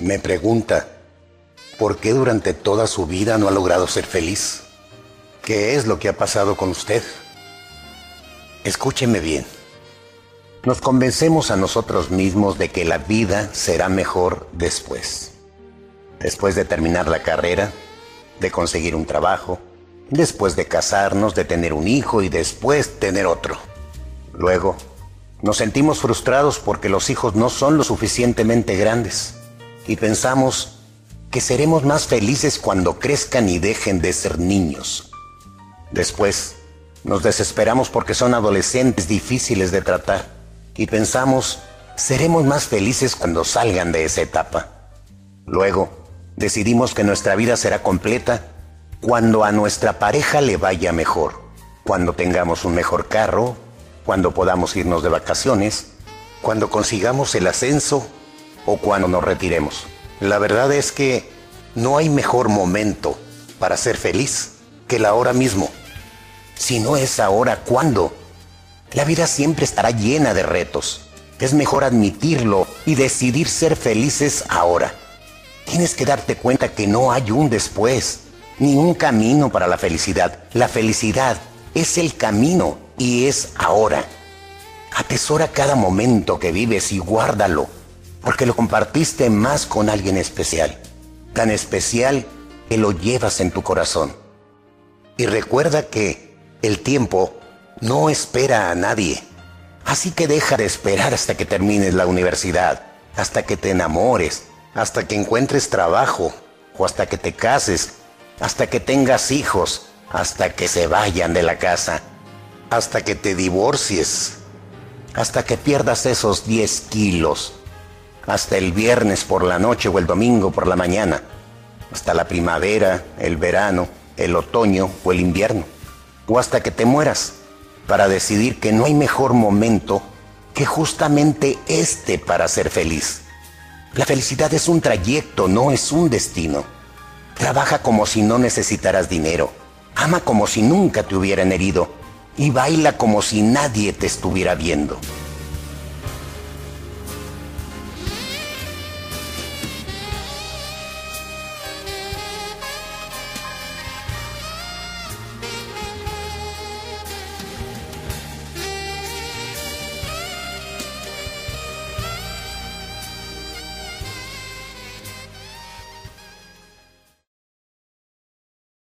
me pregunta, ¿por qué durante toda su vida no ha logrado ser feliz? ¿Qué es lo que ha pasado con usted? Escúcheme bien. Nos convencemos a nosotros mismos de que la vida será mejor después. Después de terminar la carrera, de conseguir un trabajo, después de casarnos, de tener un hijo y después tener otro. Luego, nos sentimos frustrados porque los hijos no son lo suficientemente grandes y pensamos que seremos más felices cuando crezcan y dejen de ser niños. Después, nos desesperamos porque son adolescentes difíciles de tratar y pensamos, seremos más felices cuando salgan de esa etapa. Luego, decidimos que nuestra vida será completa cuando a nuestra pareja le vaya mejor, cuando tengamos un mejor carro, cuando podamos irnos de vacaciones, cuando consigamos el ascenso o cuando nos retiremos. La verdad es que no hay mejor momento para ser feliz que la hora mismo. Si no es ahora, ¿cuándo? La vida siempre estará llena de retos. Es mejor admitirlo y decidir ser felices ahora. Tienes que darte cuenta que no hay un después, ni un camino para la felicidad. La felicidad es el camino y es ahora. Atesora cada momento que vives y guárdalo, porque lo compartiste más con alguien especial, tan especial que lo llevas en tu corazón. Y recuerda que el tiempo no espera a nadie. Así que deja de esperar hasta que termines la universidad, hasta que te enamores, hasta que encuentres trabajo, o hasta que te cases, hasta que tengas hijos, hasta que se vayan de la casa, hasta que te divorcies, hasta que pierdas esos 10 kilos, hasta el viernes por la noche o el domingo por la mañana, hasta la primavera, el verano, el otoño o el invierno o hasta que te mueras, para decidir que no hay mejor momento que justamente este para ser feliz. La felicidad es un trayecto, no es un destino. Trabaja como si no necesitaras dinero. Ama como si nunca te hubieran herido. Y baila como si nadie te estuviera viendo.